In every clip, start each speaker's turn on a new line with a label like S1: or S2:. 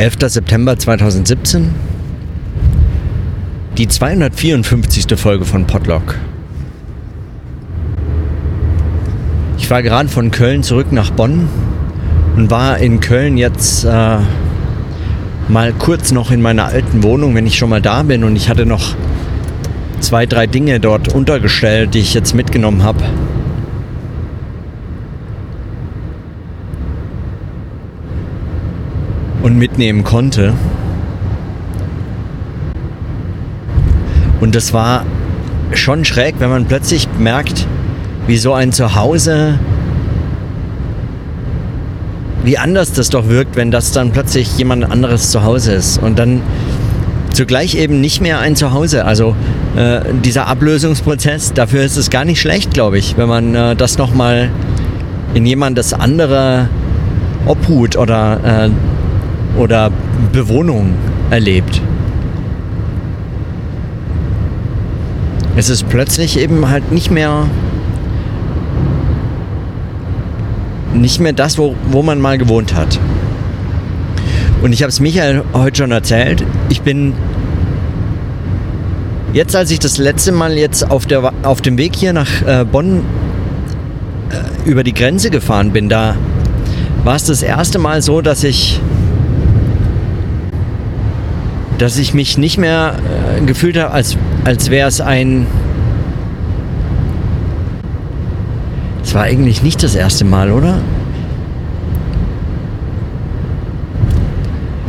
S1: 11. September 2017. Die 254. Folge von Podlock. Ich war gerade von Köln zurück nach Bonn und war in Köln jetzt äh, mal kurz noch in meiner alten Wohnung, wenn ich schon mal da bin. Und ich hatte noch zwei, drei Dinge dort untergestellt, die ich jetzt mitgenommen habe. Und mitnehmen konnte. Und das war schon schräg, wenn man plötzlich merkt, wie so ein Zuhause, wie anders das doch wirkt, wenn das dann plötzlich jemand anderes zu Hause ist. Und dann zugleich eben nicht mehr ein Zuhause. Also äh, dieser Ablösungsprozess, dafür ist es gar nicht schlecht, glaube ich, wenn man äh, das nochmal in jemandes andere Obhut oder, äh, oder Bewohnung erlebt. Es ist plötzlich eben halt nicht mehr nicht mehr das, wo, wo man mal gewohnt hat. Und ich habe es Michael heute schon erzählt. Ich bin jetzt, als ich das letzte Mal jetzt auf, der, auf dem Weg hier nach äh, Bonn äh, über die Grenze gefahren bin, da war es das erste Mal so, dass ich dass ich mich nicht mehr äh, gefühlt habe, als, als wäre es ein... Es war eigentlich nicht das erste Mal, oder?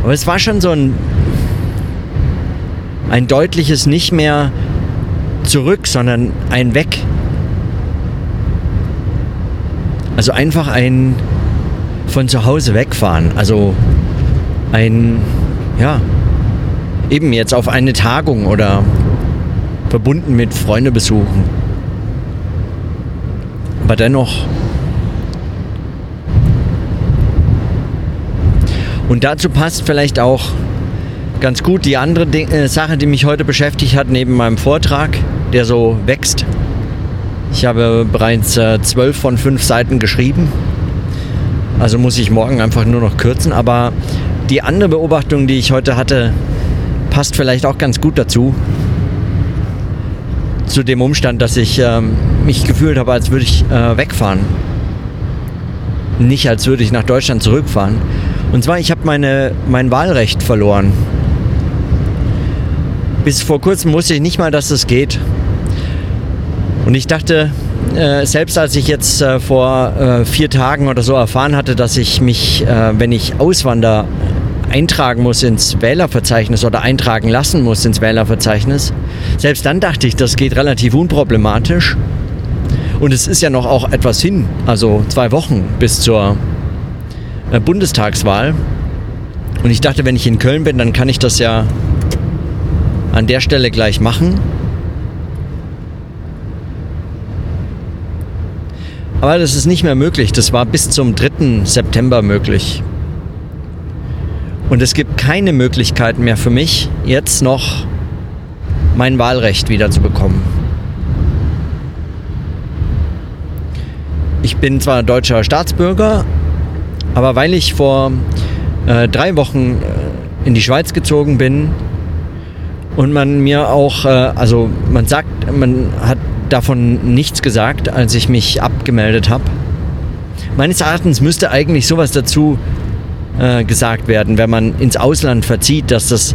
S1: Aber es war schon so ein, ein deutliches nicht mehr zurück, sondern ein weg. Also einfach ein von zu Hause wegfahren. Also ein, ja, eben jetzt auf eine Tagung oder verbunden mit Freunde besuchen. Aber dennoch Und dazu passt vielleicht auch ganz gut die andere Ding, äh, Sache, die mich heute beschäftigt hat, neben meinem Vortrag, der so wächst. Ich habe bereits äh, zwölf von fünf Seiten geschrieben. Also muss ich morgen einfach nur noch kürzen. Aber die andere Beobachtung, die ich heute hatte, passt vielleicht auch ganz gut dazu. Zu dem Umstand, dass ich ähm, mich gefühlt habe, als würde ich äh, wegfahren. Nicht als würde ich nach Deutschland zurückfahren. Und zwar, ich habe meine, mein Wahlrecht verloren. Bis vor kurzem wusste ich nicht mal, dass das geht. Und ich dachte, äh, selbst als ich jetzt äh, vor äh, vier Tagen oder so erfahren hatte, dass ich mich, äh, wenn ich auswandere, eintragen muss ins Wählerverzeichnis oder eintragen lassen muss ins Wählerverzeichnis, selbst dann dachte ich, das geht relativ unproblematisch. Und es ist ja noch auch etwas hin, also zwei Wochen bis zur äh, Bundestagswahl. Und ich dachte, wenn ich in Köln bin, dann kann ich das ja an der Stelle gleich machen. Aber das ist nicht mehr möglich. Das war bis zum 3. September möglich. Und es gibt keine Möglichkeit mehr für mich, jetzt noch mein Wahlrecht wieder zu bekommen. Ich bin zwar deutscher Staatsbürger, aber weil ich vor äh, drei Wochen äh, in die Schweiz gezogen bin und man mir auch, äh, also man sagt, man hat davon nichts gesagt, als ich mich abgemeldet habe. Meines Erachtens müsste eigentlich sowas dazu äh, gesagt werden, wenn man ins Ausland verzieht, dass das,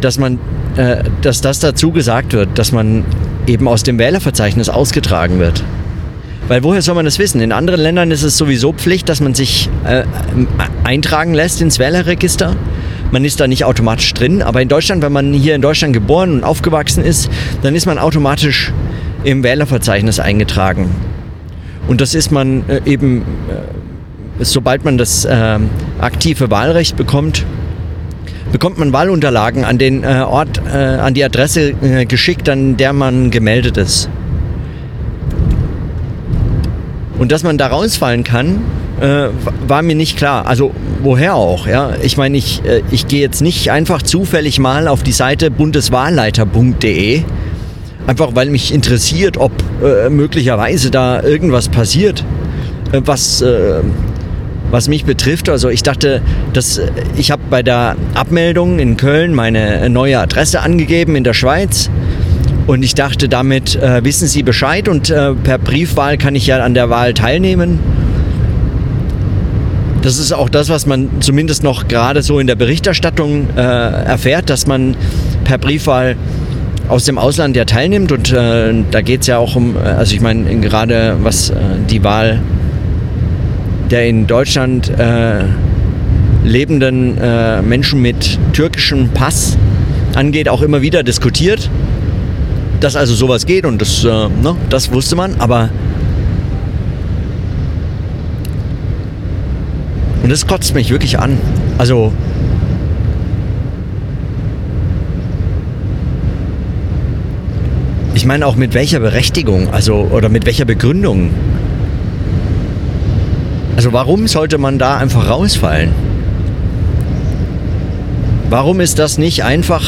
S1: dass man, äh, dass das dazu gesagt wird, dass man eben aus dem Wählerverzeichnis ausgetragen wird. Weil woher soll man das wissen? In anderen Ländern ist es sowieso Pflicht, dass man sich äh, eintragen lässt ins Wählerregister. Man ist da nicht automatisch drin. Aber in Deutschland, wenn man hier in Deutschland geboren und aufgewachsen ist, dann ist man automatisch im Wählerverzeichnis eingetragen. Und das ist man äh, eben, äh, sobald man das äh, aktive Wahlrecht bekommt, bekommt man Wahlunterlagen an den äh, Ort, äh, an die Adresse geschickt, an der man gemeldet ist. Und dass man da rausfallen kann, äh, war mir nicht klar. Also woher auch, ja. Ich meine, ich, äh, ich gehe jetzt nicht einfach zufällig mal auf die Seite bundeswahlleiter.de, einfach weil mich interessiert, ob äh, möglicherweise da irgendwas passiert, äh, was, äh, was mich betrifft. Also ich dachte, dass ich habe bei der Abmeldung in Köln meine neue Adresse angegeben in der Schweiz. Und ich dachte, damit äh, wissen Sie Bescheid und äh, per Briefwahl kann ich ja an der Wahl teilnehmen. Das ist auch das, was man zumindest noch gerade so in der Berichterstattung äh, erfährt, dass man per Briefwahl aus dem Ausland ja teilnimmt. Und äh, da geht es ja auch um, also ich meine, gerade was äh, die Wahl der in Deutschland äh, lebenden äh, Menschen mit türkischem Pass angeht, auch immer wieder diskutiert. Dass also sowas geht und das, äh, ne, das wusste man, aber und das kotzt mich wirklich an. Also ich meine auch mit welcher Berechtigung, also oder mit welcher Begründung also warum sollte man da einfach rausfallen? Warum ist das nicht einfach,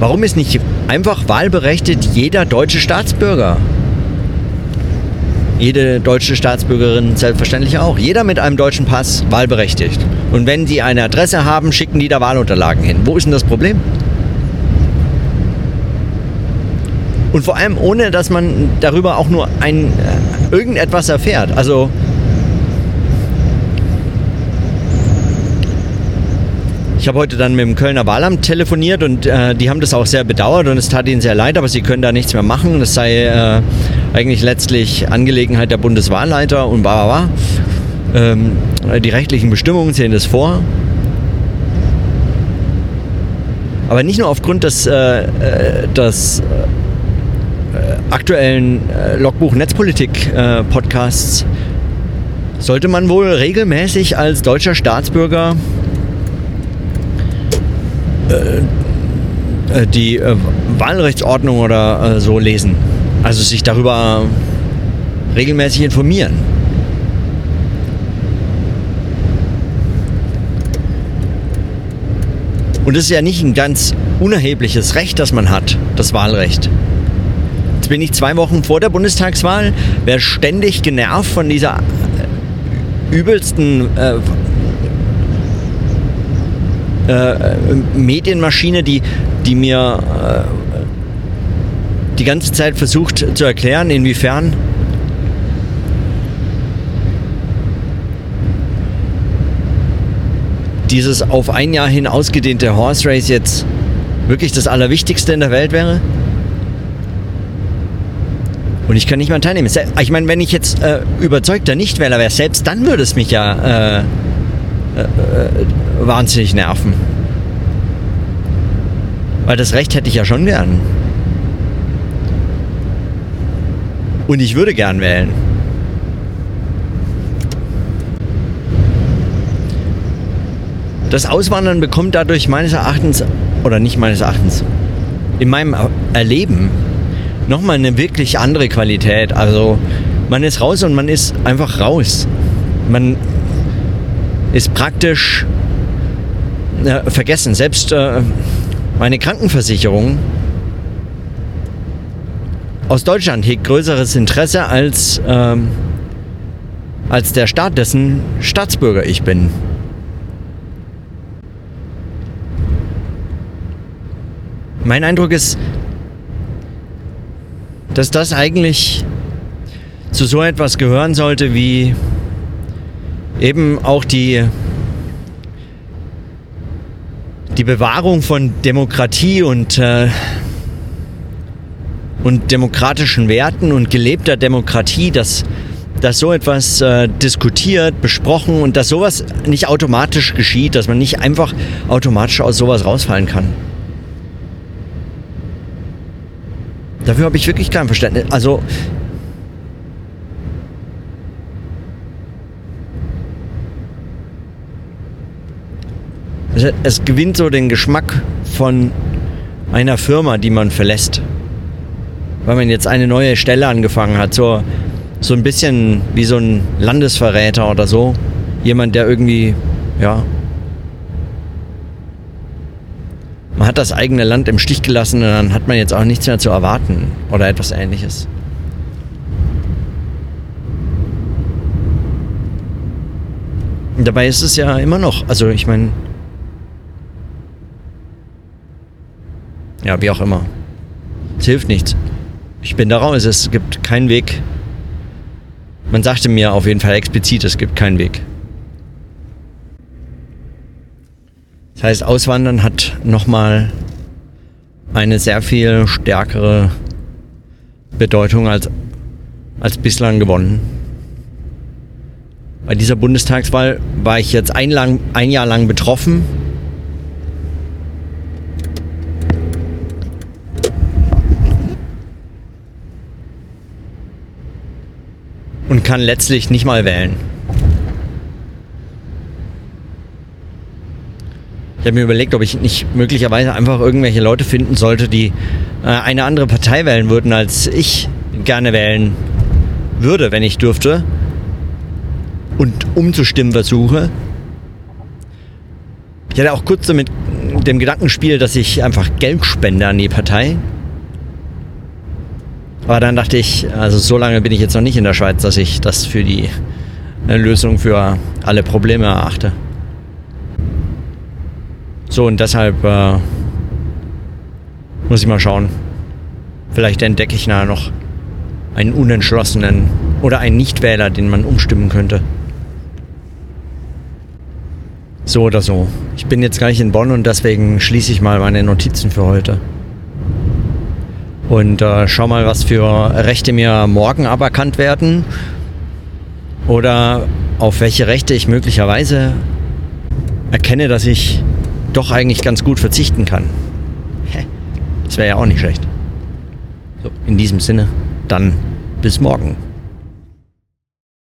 S1: warum ist nicht einfach wahlberechtigt jeder deutsche Staatsbürger? Jede deutsche Staatsbürgerin selbstverständlich auch. Jeder mit einem deutschen Pass wahlberechtigt. Und wenn die eine Adresse haben, schicken die da Wahlunterlagen hin. Wo ist denn das Problem? Und vor allem ohne, dass man darüber auch nur ein, äh, irgendetwas erfährt. Also Ich habe heute dann mit dem Kölner Wahlamt telefoniert und äh, die haben das auch sehr bedauert und es tat ihnen sehr leid, aber sie können da nichts mehr machen. Das sei äh, eigentlich letztlich Angelegenheit der Bundeswahlleiter und bla bla. Ähm, die rechtlichen Bestimmungen sehen das vor. Aber nicht nur aufgrund des, äh, äh des äh, aktuellen äh, Logbuch Netzpolitik Podcasts sollte man wohl regelmäßig als deutscher Staatsbürger äh, äh, die äh, Wahlrechtsordnung oder so lesen. Also sich darüber regelmäßig informieren. Und es ist ja nicht ein ganz unerhebliches Recht, das man hat, das Wahlrecht. Jetzt bin ich zwei Wochen vor der Bundestagswahl, wäre ständig genervt von dieser übelsten äh, äh, Medienmaschine, die, die mir äh, die ganze Zeit versucht zu erklären, inwiefern dieses auf ein Jahr hin ausgedehnte Horse Race jetzt wirklich das Allerwichtigste in der Welt wäre. Und ich kann nicht mal teilnehmen. Ich meine, wenn ich jetzt äh, überzeugter Nichtwähler wäre, selbst dann würde es mich ja äh, äh, äh, wahnsinnig nerven. Weil das Recht hätte ich ja schon gern. Und ich würde gern wählen. Das Auswandern bekommt dadurch meines Erachtens, oder nicht meines Erachtens, in meinem Erleben nochmal eine wirklich andere Qualität. Also man ist raus und man ist einfach raus. Man ist praktisch äh, vergessen. Selbst äh, meine Krankenversicherung aus Deutschland hegt größeres Interesse als, ähm, als der Staat, dessen Staatsbürger ich bin. Mein Eindruck ist, dass das eigentlich zu so etwas gehören sollte wie eben auch die, die Bewahrung von Demokratie und, äh, und demokratischen Werten und gelebter Demokratie, dass, dass so etwas äh, diskutiert, besprochen und dass sowas nicht automatisch geschieht, dass man nicht einfach automatisch aus sowas rausfallen kann. Dafür habe ich wirklich kein Verständnis. Also es, es gewinnt so den Geschmack von einer Firma, die man verlässt. Weil man jetzt eine neue Stelle angefangen hat. So, so ein bisschen wie so ein Landesverräter oder so. Jemand, der irgendwie, ja. Man hat das eigene Land im Stich gelassen und dann hat man jetzt auch nichts mehr zu erwarten. Oder etwas ähnliches. Dabei ist es ja immer noch, also ich meine, ja, wie auch immer. Es hilft nichts. Ich bin da raus, es gibt keinen Weg. Man sagte mir auf jeden Fall explizit, es gibt keinen Weg. Das heißt, Auswandern hat nochmal eine sehr viel stärkere Bedeutung als, als bislang gewonnen. Bei dieser Bundestagswahl war ich jetzt ein, lang, ein Jahr lang betroffen. Kann letztlich nicht mal wählen. Ich habe mir überlegt, ob ich nicht möglicherweise einfach irgendwelche Leute finden sollte, die äh, eine andere Partei wählen würden, als ich gerne wählen würde, wenn ich dürfte. Und umzustimmen versuche. Ich hatte auch kurz so mit dem Gedankenspiel, dass ich einfach Geld spende an die Partei. Aber dann dachte ich, also so lange bin ich jetzt noch nicht in der Schweiz, dass ich das für die Lösung für alle Probleme erachte. So, und deshalb äh, muss ich mal schauen. Vielleicht entdecke ich nachher noch einen Unentschlossenen oder einen Nichtwähler, den man umstimmen könnte. So oder so. Ich bin jetzt gleich in Bonn und deswegen schließe ich mal meine Notizen für heute. Und äh, schau mal, was für Rechte mir morgen aberkannt werden. Oder auf welche Rechte ich möglicherweise erkenne, dass ich doch eigentlich ganz gut verzichten kann. Das wäre ja auch nicht schlecht. So, in diesem Sinne, dann bis morgen.